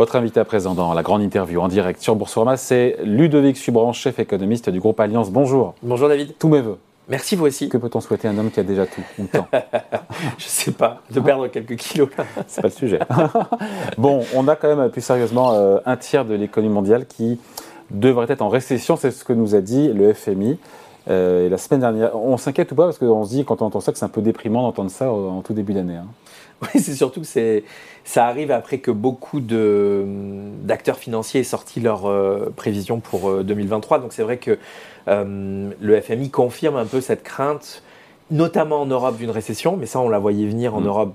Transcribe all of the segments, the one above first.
Votre invité à présent dans la grande interview en direct sur Boursorama, c'est Ludovic Subran, chef économiste du groupe Alliance. Bonjour. Bonjour David. Tous mes voeux. Merci vous aussi. Que peut-on souhaiter à un homme qui a déjà tout ou temps? Je sais pas, de perdre quelques kilos. c'est pas le sujet. bon, on a quand même plus sérieusement euh, un tiers de l'économie mondiale qui devrait être en récession, c'est ce que nous a dit le FMI. Euh, et la semaine dernière, on s'inquiète ou pas? Parce qu'on se dit, quand on entend ça, que c'est un peu déprimant d'entendre ça en tout début d'année. Hein. Oui, c'est surtout que ça arrive après que beaucoup d'acteurs financiers aient sorti leurs euh, prévisions pour 2023. Euh, Donc c'est vrai que le FMI confirme un peu cette crainte notamment en Europe d'une récession, mais ça on la voyait venir en mm. Europe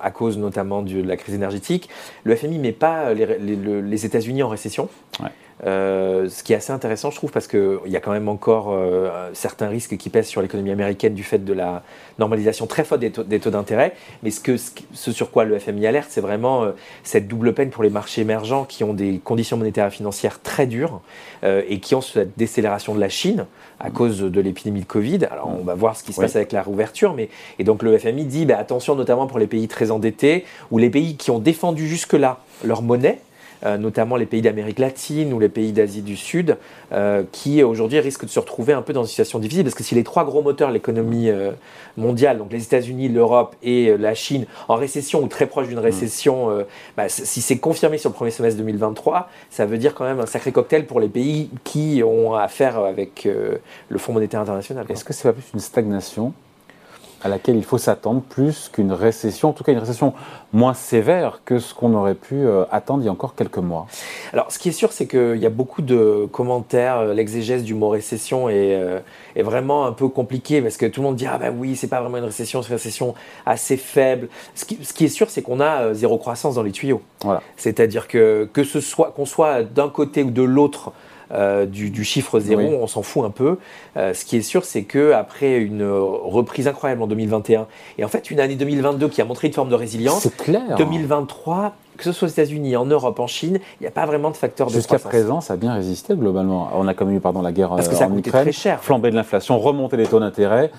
à cause notamment de la crise énergétique. Le FMI ne met pas les, les États-Unis en récession. Ouais. Euh, ce qui est assez intéressant, je trouve, parce qu'il y a quand même encore euh, certains risques qui pèsent sur l'économie américaine du fait de la normalisation très forte des taux, d'intérêt. Mais ce, que, ce sur quoi le FMI alerte, c'est vraiment euh, cette double peine pour les marchés émergents qui ont des conditions monétaires et financières très dures et qui ont cette décélération de la Chine à cause de l'épidémie de Covid. Alors on va voir ce qui se passe avec la réouverture, mais et donc le FMI dit bah, attention notamment pour les pays très endettés ou les pays qui ont défendu jusque-là leur monnaie euh, notamment les pays d'Amérique latine ou les pays d'Asie du Sud, euh, qui aujourd'hui risquent de se retrouver un peu dans une situation difficile, parce que si les trois gros moteurs de l'économie euh, mondiale, donc les États-Unis, l'Europe et la Chine, en récession ou très proche d'une récession, bah, si c'est confirmé sur le premier semestre 2023, ça veut dire quand même un sacré cocktail pour les pays qui ont affaire avec le Fonds monétaire international. Est-ce que c'est pas plus une stagnation à laquelle il faut s'attendre plus qu'une récession, en tout cas une récession moins sévère que ce qu'on aurait pu euh, attendre il y a encore quelques mois. Alors ce qui est sûr, c'est qu'il y a beaucoup de commentaires, euh, l'exégèse du mot récession est, euh, est, vraiment un peu compliqué parce que tout le monde dit ah ben oui, c'est pas vraiment une récession, c'est une récession assez faible. Ce qui, ce qui est sûr, c'est qu'on a zéro croissance dans les tuyaux. Voilà. C'est-à-dire que que ce soit qu'on soit d'un côté ou de l'autre euh, du, chiffre zéro, on s'en fout un peu. Euh, ce qui est sûr, c'est que après une reprise incroyable en 2021 et en fait une année 2022 qui a montré une forme de résilience, clair. 2023 que ce soit aux États-Unis, en Europe, en Chine, il n'y a pas vraiment de facteur de Jusqu'à présent, ça a bien résisté globalement. On a quand même eu pardon, la guerre Parce que ça euh, en Ukraine, très cher. flambée de l'inflation, remontée des taux d'intérêt.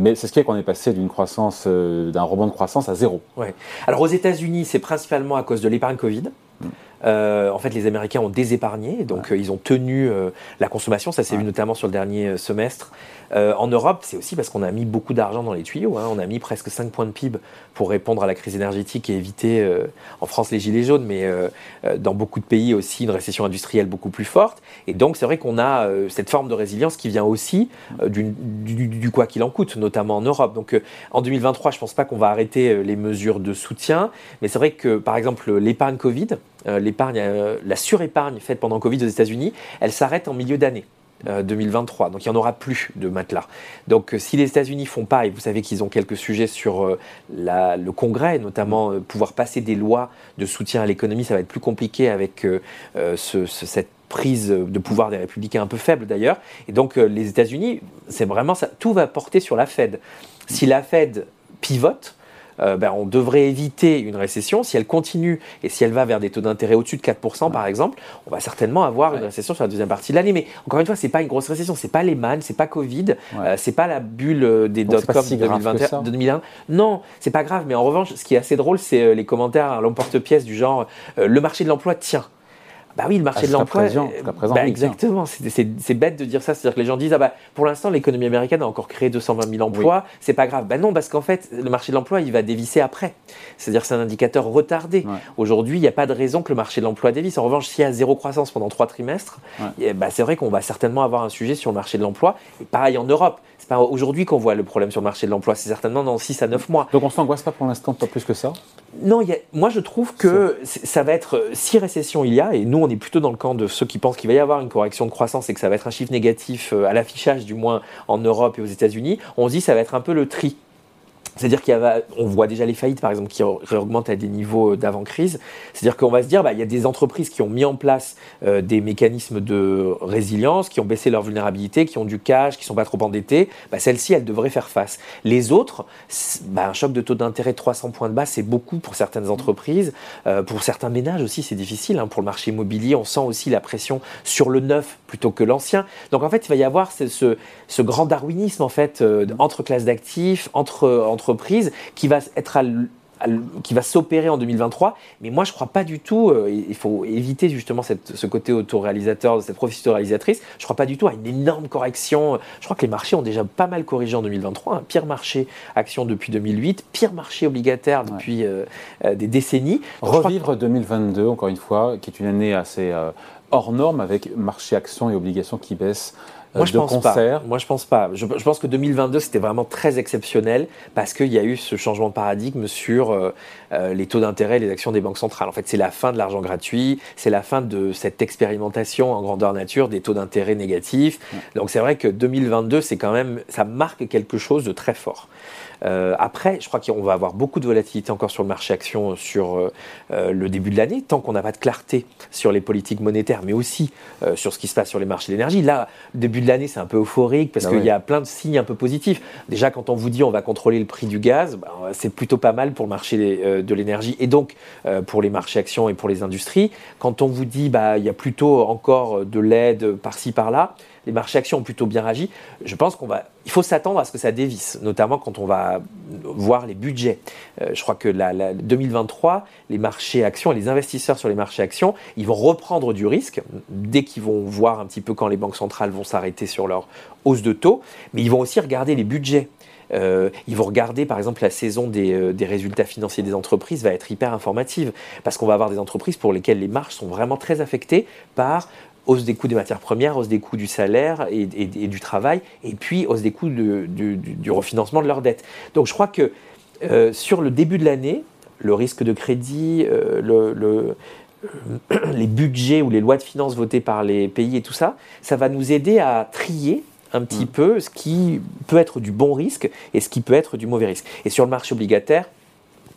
mais c'est ce qui est qu'on est passé d'une croissance, d'un rebond de croissance à zéro. Ouais. Alors aux États-Unis, c'est principalement à cause de l'épargne Covid. Mm. Euh, en fait, les Américains ont désépargné, donc euh, ils ont tenu euh, la consommation. Ça s'est vu notamment sur le dernier semestre. en Europe, c'est aussi parce qu'on a mis beaucoup d'argent dans les tuyaux. Hein. On a mis presque 5 points de PIB pour répondre à la crise énergétique et éviter, en France, les gilets jaunes, mais dans beaucoup de pays aussi, une récession industrielle beaucoup plus forte. Et donc, c'est vrai qu'on a cette forme de résilience qui vient aussi du, du, quoi qu'il en coûte, notamment en Europe. Donc, en 2023, je ne pense pas qu'on va arrêter les mesures de soutien, mais c'est vrai que, par exemple, l'épargne Covid, l'épargne, euh, la surépargne faite pendant Covid aux États-Unis, elle s'arrête en milieu d'année. 2023. Euh, Donc il n'y en aura plus de matelas. Donc si les États-Unis font pas, et vous savez qu'ils ont quelques sujets sur le Congrès, notamment pouvoir passer des lois de soutien à l'économie, ça va être plus compliqué avec cette prise de pouvoir des républicains un peu faible d'ailleurs. Et donc les États-Unis, c'est vraiment ça, tout va porter sur la Fed. Si la Fed pivote, euh, ben, on devrait éviter une récession. Si elle continue et si elle va vers des taux d'intérêt au-dessus de 4%, par exemple, on va certainement avoir une récession sur la deuxième partie de l'année. Mais encore une fois, c'est pas une grosse récession, c'est pas les man, c'est pas Covid, euh, c'est pas la bulle euh, des dot-com de 2021, 2001. Non, c'est pas grave. Mais en revanche, ce qui est assez drôle, c'est les commentaires à l'emporte-pièce du genre le marché de l'emploi tient. Bah oui, le marché ah, de l'emploi. Bah, exactement, c'est bête de dire ça. C'est-à-dire que les gens disent ah bah, pour l'instant, l'économie américaine a encore créé 220 000 emplois, c'est pas grave. Bah non, parce qu'en fait, le marché de l'emploi, il va dévisser après. C'est-à-dire c'est un indicateur retardé. Aujourd'hui, il n'y a pas de raison que le marché de l'emploi dévisse. En revanche, s'il y a zéro croissance pendant trois trimestres, bah, c'est vrai qu'on va certainement avoir un sujet sur le marché de l'emploi. Et pareil en Europe. C'est pas aujourd'hui qu'on voit le problème sur le marché de l'emploi, c'est certainement dans 6 à 9 mois. Donc on s'angoisse pas pour l'instant, pas plus que ça? Non, moi je trouve que ça. va être, si récession il y a, et nous on est plutôt dans le camp de ceux qui pensent qu'il va y avoir une correction de croissance et que ça va être un chiffre négatif euh, à l'affichage du moins en Europe et aux États-Unis, on se dit que ça va être un peu le tri c'est-à-dire qu'on voit déjà les faillites, par exemple, qui réaugmentent à des niveaux d'avant-crise. C'est-à-dire qu'on va se dire, bah, il y a des entreprises qui ont mis en place euh, des mécanismes de résilience, qui ont baissé leur vulnérabilité, qui ont du cash, qui sont pas trop endettées. Bah, Celles-ci, elles devraient faire face. Les autres, bah, un choc de taux d'intérêt de 300 points de base, c'est beaucoup pour certaines entreprises. Euh, pour certains ménages aussi, c'est difficile. Hein. Pour le marché immobilier, on sent aussi la pression sur le neuf plutôt que l'ancien. Donc en fait, il va y avoir ce, ce, grand darwinisme en fait, euh, entre classes d'actifs, entre, entre entreprise qui va être à qui va s'opérer en 2023. Mais moi, je crois pas du tout. Euh, il faut éviter justement cette, ce côté autoréalisateur, cette prophétie réalisatrice. Je crois pas du tout à une énorme correction. Je crois que les marchés ont déjà pas mal corrigé en 2023. Un pire marché action depuis 2008, pire marché obligataire depuis euh, euh, des décennies. Revivre 2022, encore une fois, qui est une année assez hors norme avec marché action et obligations qui baissent moi, je pense Pas. Moi, je pense pas. Je, pense que 2022, c'était vraiment très exceptionnel parce qu'il y a eu ce changement de paradigme sur euh, euh, les taux d'intérêt et les actions des banques centrales. En fait, c'est la fin de l'argent gratuit, c'est la fin de cette expérimentation en grandeur nature des taux d'intérêt négatifs. Donc, c'est vrai que 2022, c'est quand même, ça marque quelque chose de très fort. Euh, après, je crois qu'on va avoir beaucoup de volatilité encore sur le marché action sur euh, euh, le début de l'année, tant qu'on n'a pas de clarté sur les politiques monétaires, mais aussi sur ce qui se passe sur les marchés d'énergie. Là, début de l'année, c'est un peu euphorique parce ah qu'il y a plein de signes un peu positifs. Déjà, quand on vous dit on va contrôler le prix du gaz, bah, c'est plutôt pas mal pour le marché de l'énergie et donc pour les marchés actions et pour les industries. Quand on vous dit bah il y a plutôt encore de l'aide par-ci par-là, les marchés actions ont plutôt bien réagi. Je pense qu'on va, il faut s'attendre à ce que ça dévisse, notamment quand on va voir les budgets. Euh, je crois que la, 2023, les marchés actions et les investisseurs sur les marchés actions, ils vont reprendre du risque dès qu'ils vont voir un petit peu quand les banques centrales vont s'arrêter sur leur hausse de taux, mais ils vont aussi regarder les budgets. Euh, ils vont regarder, par exemple, la saison des, euh, des, résultats financiers des entreprises va être hyper informative parce qu'on va avoir des entreprises pour lesquelles les marges sont vraiment très affectées par hausse des coûts des matières premières, hausse des coûts du salaire et, du travail, et puis hausse des coûts du, refinancement de leurs dettes. Donc je crois que euh, sur le début de l'année, le risque de crédit, euh, le, les budgets ou les lois de finances votées par les pays et tout ça, ça va nous aider à trier un petit mm. peu ce qui peut être du bon risque et ce qui peut être du mauvais risque. Et sur le marché obligataire,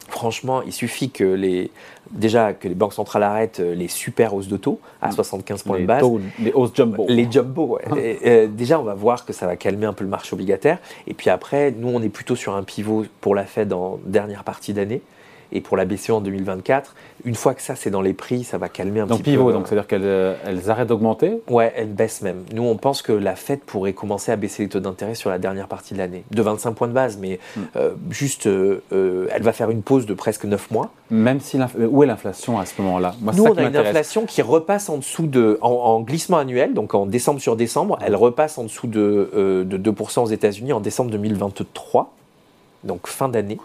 Franchement, il suffit que les, déjà que les banques centrales arrêtent euh, les super hausses de taux à 75 points de base. les hausses jumbo. Les jumbo, ouais. Euh, déjà, on va voir que ça va calmer un peu le marché obligataire. Et puis après, nous, on est plutôt sur un pivot pour la Fed en dernière partie d'année et pour la BCE en 2024. Une fois que ça, c'est dans les prix, ça va calmer un donc petit pivot, peu. Donc c'est-à-dire qu'elles euh, elles arrêtent d'augmenter Ouais, elles baissent même. Nous, on pense que la Fed pourrait commencer à baisser les taux d'intérêt sur la dernière partie de l'année, de 25 points de base, mais hmm. euh, juste, euh, elle va faire une pause de presque 9 mois. Même si où est l'inflation à ce moment-là? Nous, on a une inflation qui repasse en dessous de, en, glissement annuel, donc en décembre sur décembre, elle repasse en dessous de, de 2% aux États-Unis en décembre 2023 donc fin d'année.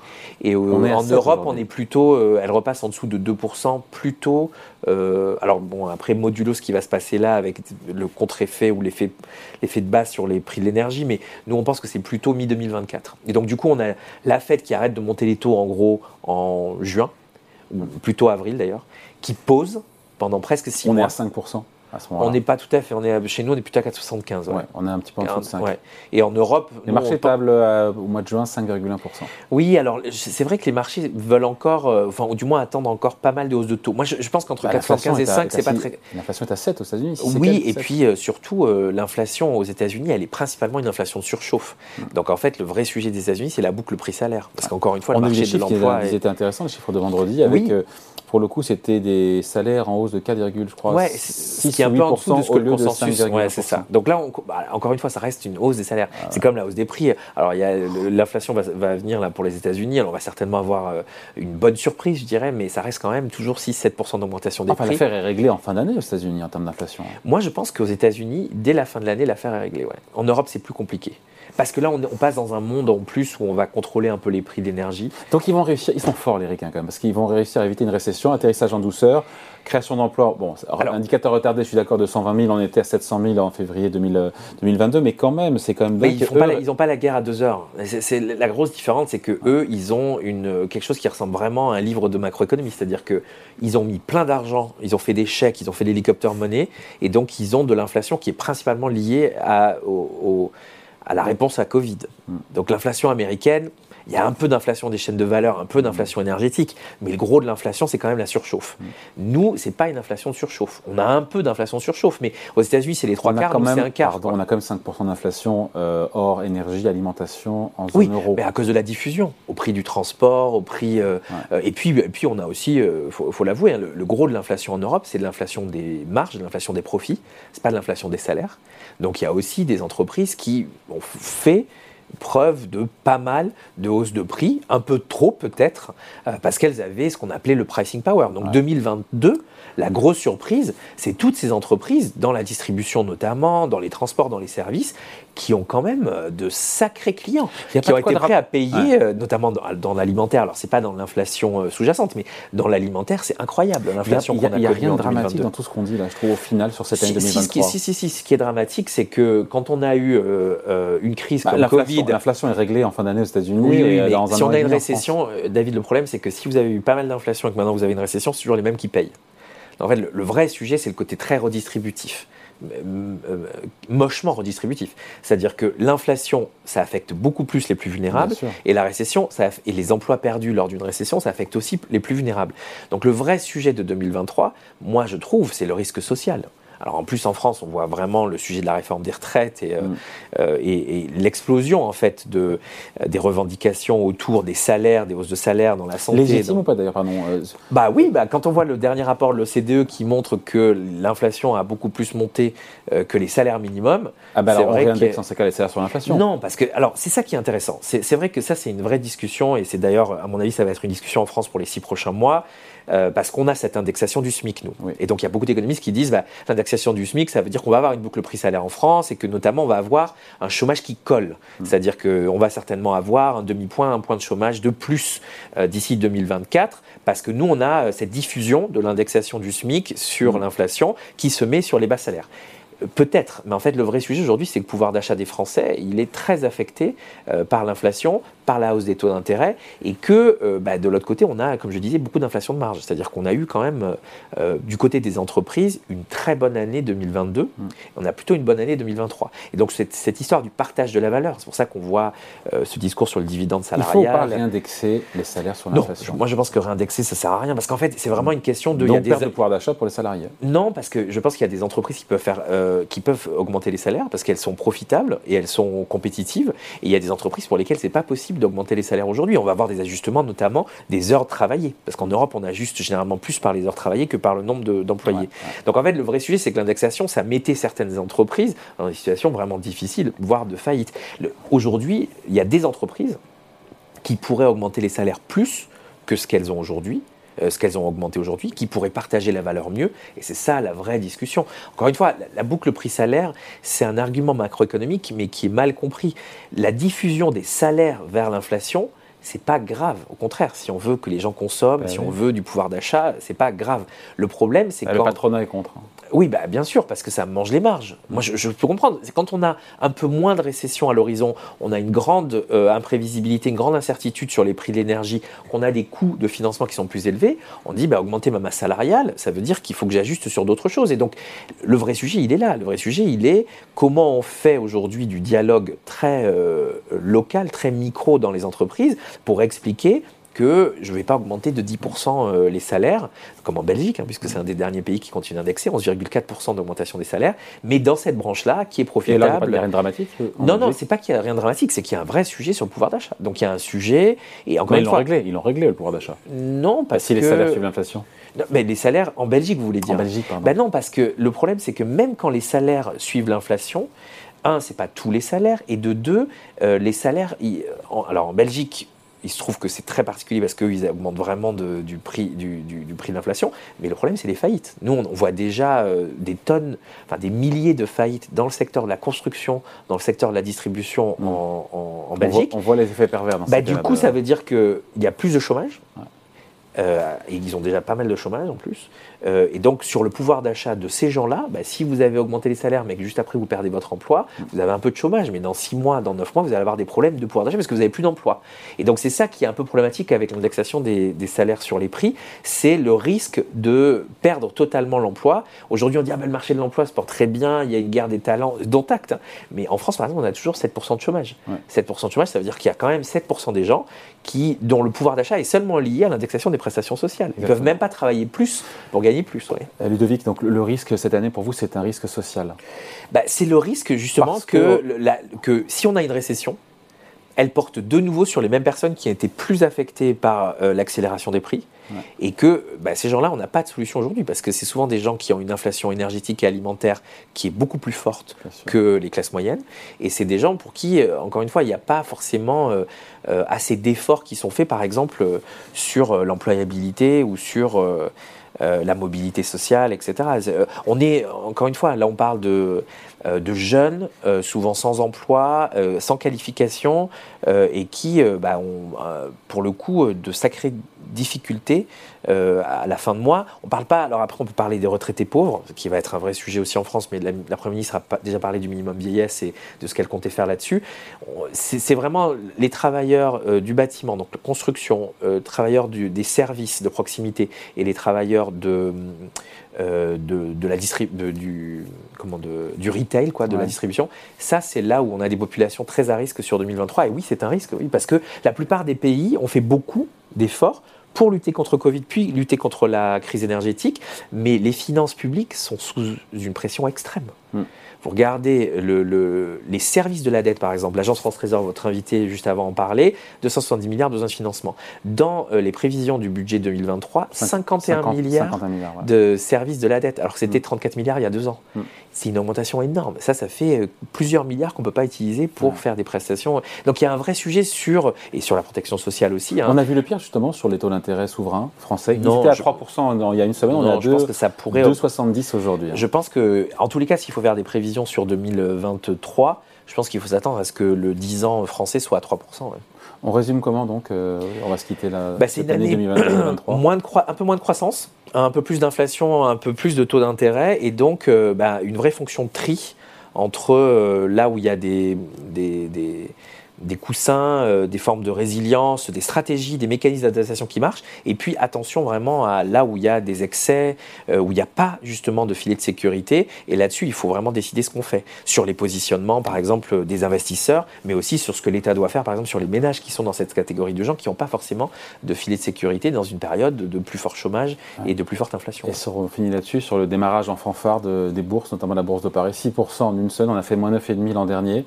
Et en Europe, on est plutôt, euh, elle repasse en dessous de 2%, plutôt. Euh, alors bon, après modulo ce qui va se passer là avec le contre-effet ou l'effet, l'effet de base sur les prix de l'énergie, mais nous on pense que c'est plutôt mi-2024. Et donc du coup, on a la Fed qui arrête de monter les taux en gros en juin, ou plutôt avril d'ailleurs, qui pose pendant presque 6 mois. On est à 5% on n'est pas tout à fait. On est, chez nous, on est plutôt à 4,75. Ouais. on est un petit peu en dessous de 5. Et en Europe. Les marchés tablent euh, au mois de juin 5,1%. Oui, alors c'est vrai que les marchés veulent encore, euh, enfin, ou du moins attendre encore pas mal de hausses de taux. Moi, je, pense qu'entre 4,75 bah, et 5, c'est pas très. L'inflation est à 7 aux États-Unis. oui, et puis euh, surtout, l'inflation aux États-Unis, elle est principalement une inflation de surchauffe. Hmm. Donc en fait, le vrai sujet des États-Unis, c'est la boucle prix-salaire. Parce qu'encore une fois, le marché de l'emploi. Ils étaient intéressants, les chiffres de vendredi, avec. Pour le coup, c'était des salaires en hausse de 4, je crois. Ouais, ce qui est un peu en dessous de ce que le consensus. Ouais, c'est ça. Donc là, bah, encore une fois, ça reste une hausse des salaires. Ah c'est comme la hausse des prix. Alors, l'inflation va, venir là pour les États-Unis. Alors, on va certainement avoir euh, une bonne surprise, je dirais, mais ça reste quand même toujours 6-7% d'augmentation des enfin, prix. L'affaire est réglée en fin d'année aux États-Unis en termes d'inflation. Moi, je pense qu'aux États-Unis, dès la fin de l'année, l'affaire est réglée. Ouais. En Europe, c'est plus compliqué. Parce que là, on, passe dans un monde en plus où on va contrôler un peu les prix d'énergie. Donc ils vont réussir, ils sont forts les ricains quand même, parce qu'ils vont réussir à éviter une récession, atterrissage en douceur, création d'emplois. Bon, indicateur retardé, je suis d'accord, de 120 000, on était à 700 000 en février 2022, euh, mais quand même, c'est quand même. ils n'ont pas, la guerre à deux heures. C'est, la grosse différence, c'est que eux, ils ont une, quelque chose qui ressemble vraiment à un livre de macroéconomie, c'est-à-dire que ils ont mis plein d'argent, ils ont fait des chèques, ils ont fait l'hélicoptère monnaie, et donc ils ont de l'inflation qui est principalement liée à, au à la réponse à Covid. Mm. Donc l'inflation américaine, il y a un peu d'inflation des chaînes de valeur, un peu d'inflation énergétique, mais le gros de l'inflation, c'est quand même la surchauffe. Nous, Nous, c'est pas une inflation de surchauffe. On a un peu d'inflation de surchauffe, mais aux États-Unis, c'est les trois quarts, c'est un quart. on a quand même 5% d'inflation euh, hors énergie, alimentation en zone oui, euro. mais à cause de la diffusion, au prix du transport, au prix. Euh, euh, et, puis, et puis, on a aussi, il faut, l'avouer, hein, le, gros de l'inflation en Europe, c'est de l'inflation des marges, de l'inflation des profits, c'est pas de l'inflation des salaires. Donc il y a aussi des entreprises qui ont fait preuve de pas mal de hausses de prix, un peu trop peut-être, euh, parce qu'elles avaient ce qu'on appelait le pricing power. Donc 2022, la grosse surprise, c'est toutes ces entreprises, dans la distribution notamment, dans les transports, dans les services, qui ont quand même euh, de sacrés clients, qui ont été prêts à payer, euh, notamment dans, l'alimentaire. Alors, c'est pas dans l'inflation sous-jacente, mais dans l'alimentaire, c'est incroyable l'inflation qu'on a Il n'y a, rien de dramatique dans tout ce qu'on dit, là, je trouve, au final, sur cette année 2023. Si, si, si, ce qui est dramatique, c'est que quand on a eu une crise bah, comme Covid. L'inflation est réglée en fin d'année aux États-Unis. Oui, si on a une récession, David, le problème, c'est que si vous avez eu pas mal d'inflation et que maintenant vous avez une récession, c'est toujours les mêmes qui payent. En fait, le, vrai sujet, c'est le côté très redistributif euh, mochement redistributif. C'est-à-dire que l'inflation, ça affecte beaucoup plus les plus vulnérables, et la récession, ça et les emplois perdus lors d'une récession, ça affecte aussi les plus vulnérables. Donc le vrai sujet de 2023, moi je trouve, c'est le risque social. Alors en plus en France, on voit vraiment le sujet de la réforme des retraites et, euh, mm. euh, et, l'explosion en fait de, euh, des revendications autour des salaires, des hausses de salaires dans la santé. Légitime ou pas d'ailleurs Bah oui, bah, quand on voit le dernier rapport de l'OCDE qui montre que l'inflation a beaucoup plus monté que les salaires minimums. Ah bah alors on réindexe dans ces cas les salaires sur l'inflation. Non, parce que alors c'est ça qui est intéressant. C'est vrai que ça c'est une vraie discussion et c'est d'ailleurs à mon avis ça va être une discussion en France pour les six prochains mois. Parce qu'on a cette indexation du SMIC, nous. Et donc, il y a beaucoup d'économistes qui disent bah, l'indexation du SMIC, ça veut dire qu'on va avoir une boucle prix-salaire en France et que notamment, on va avoir un chômage qui colle. Mm. C'est-à-dire qu'on va certainement avoir un demi-point, un point de chômage de plus euh, d'ici 2024 parce que nous, on a euh, cette diffusion de l'indexation du SMIC sur mm. l'inflation qui se met sur les bas salaires. Peut-être, mais en fait, le vrai sujet aujourd'hui, c'est que le pouvoir d'achat des Français, il est très affecté par l'inflation, par la hausse des taux d'intérêt et que euh, bah, de l'autre côté, on a, comme je disais, beaucoup d'inflation de marge. C'est-à-dire qu'on a eu quand même, euh, du côté des entreprises, une très bonne année 2022. Mm. On a plutôt une bonne année 2023. Et donc, cette, cette histoire du partage de la valeur, c'est pour ça qu'on voit euh, ce discours sur le dividende salarial. Il ne faut pas réindexer les salaires sur l'inflation. Moi, je pense que réindexer, ça ne sert à rien parce qu'en fait, c'est vraiment une question de. Donc, y a des de pouvoir d'achat pour les salariés. Non, parce que je pense qu'il y a des entreprises qui peuvent, faire, qui peuvent augmenter les salaires parce qu'elles sont profitables et elles sont compétitives. Et il y a des entreprises pour lesquelles ce n'est pas possible d'augmenter les salaires aujourd'hui. On va avoir des ajustements, notamment des heures travaillées. Parce qu'en Europe, on ajuste généralement plus par les heures travaillées que par le nombre d'employés. Donc en fait, le vrai sujet, c'est que l'indexation, ça mettait certaines entreprises dans des situations vraiment difficiles, voire de faillite. Aujourd'hui, il y a des entreprises qui pourraient augmenter les salaires plus que ce qu'elles ont aujourd'hui, euh, ce qu'elles ont augmenté aujourd'hui, qui pourraient partager la valeur mieux. Et c'est ça la vraie discussion. Encore une fois, la, boucle prix-salaire, c'est un argument macroéconomique, mais qui est mal compris. La diffusion des salaires vers l'inflation, c'est pas grave. Au contraire, si on veut que les gens consomment, ben si on veut du pouvoir d'achat, c'est pas grave. Le problème, c'est que. Le patronat est contre. Oui, bah, bien sûr, parce que ça mange les marges. Moi, je, peux comprendre. C'est quand on a un peu moins de récession à l'horizon, on a une grande euh, imprévisibilité, une grande incertitude sur les prix de l'énergie, qu'on a des coûts de financement qui sont plus élevés, on dit bah, augmenter ma masse salariale, ça veut dire qu'il faut que j'ajuste sur d'autres choses. Et donc, le vrai sujet, il est là. Le vrai sujet, il est comment on fait aujourd'hui du dialogue très euh, local, très micro dans les entreprises pour expliquer que je ne vais pas augmenter de 10% euh, les salaires, comme en Belgique, hein, puisque c'est un des derniers pays qui continue d'indexer, 11,4% d'augmentation des salaires, mais dans cette branche-là, qui est profitable. Et là, il n'y a rien de dramatique euh, Non, non, c'est pas qu'il n'y a rien de dramatique, c'est qu'il y a un vrai sujet sur le pouvoir d'achat. Donc il y a un sujet, et encore mais une fois. Réglé, ils l'ont réglé, le pouvoir d'achat. Non, parce si que. Si les salaires suivent l'inflation. mais les salaires en Belgique, vous voulez dire En Belgique, pardon. Ben non, parce que le problème, c'est que même quand les salaires suivent l'inflation, un, c'est pas tous les salaires, et de deux, euh, les salaires. alors en Belgique, il se trouve que c'est très particulier parce qu'ils augmentent vraiment du prix du, prix de l'inflation. Mais le problème, c'est les faillites. Nous, on, voit déjà euh, des tonnes, enfin des milliers de faillites dans le secteur de la construction, dans le secteur de la distribution mm. en, Belgique. On voit, les effets pervers. Dans bah, du coup, ça veut dire qu'il y a plus de chômage. Euh, et ils ont déjà pas mal de chômage en plus. Euh, et donc, sur le pouvoir d'achat de ces gens-là, bah, si vous avez augmenté les salaires, mais que juste après vous perdez votre emploi, vous avez un peu de chômage. Mais dans 6 mois, dans 9 mois, vous allez avoir des problèmes de pouvoir d'achat parce que vous n'avez plus d'emploi. Et donc, c'est ça qui est un peu problématique avec l'indexation des, salaires sur les prix c'est le risque de perdre totalement l'emploi. Aujourd'hui, on dit ah, ben, le marché de l'emploi se porte très bien, il y a une guerre des talents, dont acte. Mais en France, par exemple, on a toujours 7% de chômage. 7% de chômage, ça veut dire qu'il y a quand même 7% des gens qui, dont le pouvoir d'achat est seulement lié à l'indexation des prestations sociales. Ils ne peuvent même pas travailler plus pour gagner plus. Euh, Ludovic, donc le risque cette année pour vous, c'est un risque social? Bah, C'est le risque justement que, que si on a une récession, elle porte de nouveau sur les mêmes personnes qui ont été plus affectées par euh, l'accélération des prix. Et que bah, ces gens-là, on n'a pas de solution aujourd'hui parce que c'est souvent des gens qui ont une inflation énergétique et alimentaire qui est beaucoup plus forte que les classes moyennes. Et c'est des gens pour qui, euh, encore une fois, il n'y a pas forcément euh, assez d'efforts qui sont faits, par exemple, sur l'employabilité ou sur la mobilité sociale, etc. On est, encore une fois, là on parle de de jeunes, euh, souvent sans emploi, euh, sans qualification, et qui bah, ont, pour le coup, de sacrées difficultés à la fin de mois. On parle pas, alors après on peut parler des retraités pauvres, qui va être un vrai sujet aussi en France, mais la, la Première ministre a déjà parlé du minimum vieillesse et de ce qu'elle comptait faire là-dessus. C'est vraiment les travailleurs du bâtiment, donc construction, travailleurs des services de proximité et les travailleurs de... Euh, de, la du, comment de, du retail, quoi, de la distribution. Ça, c'est là où on a des populations très à risque sur 2023. Et oui, c'est un risque, oui, parce que la plupart des pays ont fait beaucoup d'efforts pour lutter contre Covid, puis lutter contre la crise énergétique, mais les finances publiques sont sous une pression extrême. Hmm. Vous regardez le, les services de la dette, par exemple, l'Agence France Trésor, votre invité juste avant en parlait, 270 milliards besoin de financement. Dans euh, les prévisions du budget 2023, 51 milliards, de services de la dette, alors que c'était 34 mm. milliards il y a deux ans. Mm. C'est une augmentation énorme. Ça, ça fait euh, plusieurs milliards qu'on ne peut pas utiliser pour faire des prestations. Donc il y a un vrai sujet sur, et sur la protection sociale aussi. Hein. On a vu le pire justement sur les taux d'intérêt souverains français. Ils étaient à 3% il y a une semaine, on est à 2,70 aujourd'hui. Hein. Je pense que, en tous les cas, s'il faut faire des prévisions, sur 2023, je pense qu'il faut s'attendre à ce que le 10 ans français soit à 3%. On résume comment donc euh, On va se quitter la, bah, cette année, 2023 moins de Un peu moins de croissance, un peu plus d'inflation, un peu plus de taux d'intérêt et donc euh, bah, une vraie fonction de tri entre euh, là où il y a des, des, des des coussins, euh, des formes de résilience, des stratégies, des mécanismes d'adaptation qui marchent. Et puis attention vraiment à là où il y a des excès, euh, où il n'y a pas justement de filet de sécurité. Et là-dessus, il faut vraiment décider ce qu'on fait sur les positionnements, par exemple, des investisseurs, mais aussi sur ce que l'État doit faire, par exemple, sur les ménages qui sont dans cette catégorie de gens qui n'ont pas forcément de filet de sécurité dans une période de plus fort chômage et de plus forte inflation. Et on finit là-dessus sur le démarrage en fanfare des bourses, notamment la bourse de Paris, 6% en une semaine. On a fait moins 9,5 l'an dernier.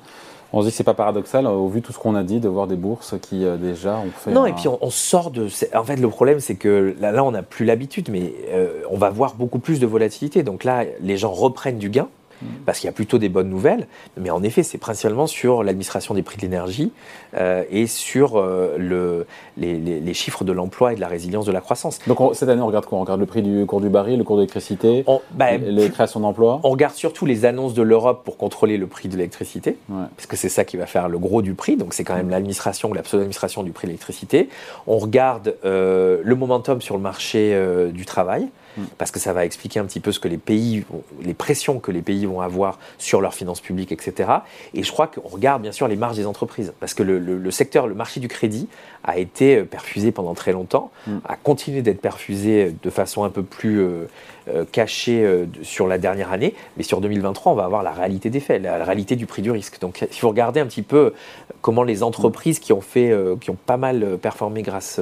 On se dit que c'est pas paradoxal, au vu de tout ce qu'on a dit, de voir des bourses qui euh, déjà ont fait. Non, et puis on, sort de. En fait, le problème, c'est que là, là on n'a plus l'habitude, mais euh, on va voir beaucoup plus de volatilité. Donc là, les gens reprennent du gain. Mm. parce qu'il y a plutôt des bonnes nouvelles. Mais en effet, c'est principalement sur l'administration des prix de l'énergie euh, et sur euh, le, les, chiffres de l'emploi et de la résilience de la croissance. Donc cette année, on regarde quoi? On regarde le prix du cours du baril, le cours de l'électricité, bah, les créations d'emplois? On regarde surtout les annonces de l'Europe pour contrôler le prix de l'électricité, parce que c'est ça qui va faire le gros du prix. Donc c'est quand même l'administration ou la pseudo-administration du prix de l'électricité. On regarde euh, le momentum sur le marché du travail. Mm. parce que ça va expliquer un petit peu ce que les pays, les pressions que les pays vont avoir sur leurs finances publiques, etc. Et je crois qu'on regarde bien sûr les marges des entreprises, parce que le, secteur, le marché du crédit a été euh, perfusé pendant très longtemps, mm. a continué d'être perfusé de façon un peu plus euh, euh, cachée sur la dernière année, mais sur 2023, on va avoir la réalité des faits, la, réalité du prix du risque. Donc il faut regarder un petit peu comment les entreprises qui ont fait, qui ont pas mal performé grâce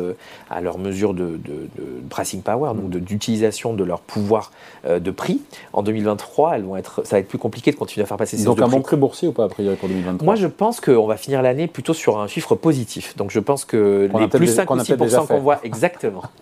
à leurs mesures de, de, de pricing power, donc d'utilisation de leur pouvoir euh, de prix. En 2023, elles vont être, ça va être plus compliqué de continuer à faire passer ces Donc un bon cru boursier ou pas a priori pour 2023 Moi je pense qu'on va finir l'année plutôt sur un chiffre positif. Donc je pense que les plus 5 ou 6% qu'on voit exactement.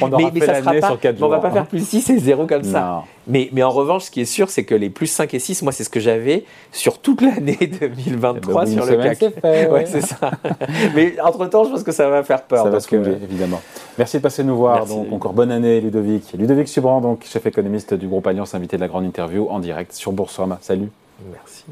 on aura mais, fait ça sera sur 4 jours. On va pas faire plus 6 et 0 comme ça. Mais, mais en revanche, ce qui est sûr, c'est que les plus 5 et 6, moi, c'est ce que j'avais sur toute l'année 2023 eh ben, sur le CAC. Fait, ouais, c'est ça. mais entre-temps, je pense que ça va faire peur. Ça va se évidemment. Merci de passer nous voir. Donc, encore bonne année, Ludovic. Ludovic Subran, donc chef économiste du groupe Alliance, invité de la grande interview en direct sur Boursorama. Salut. Merci.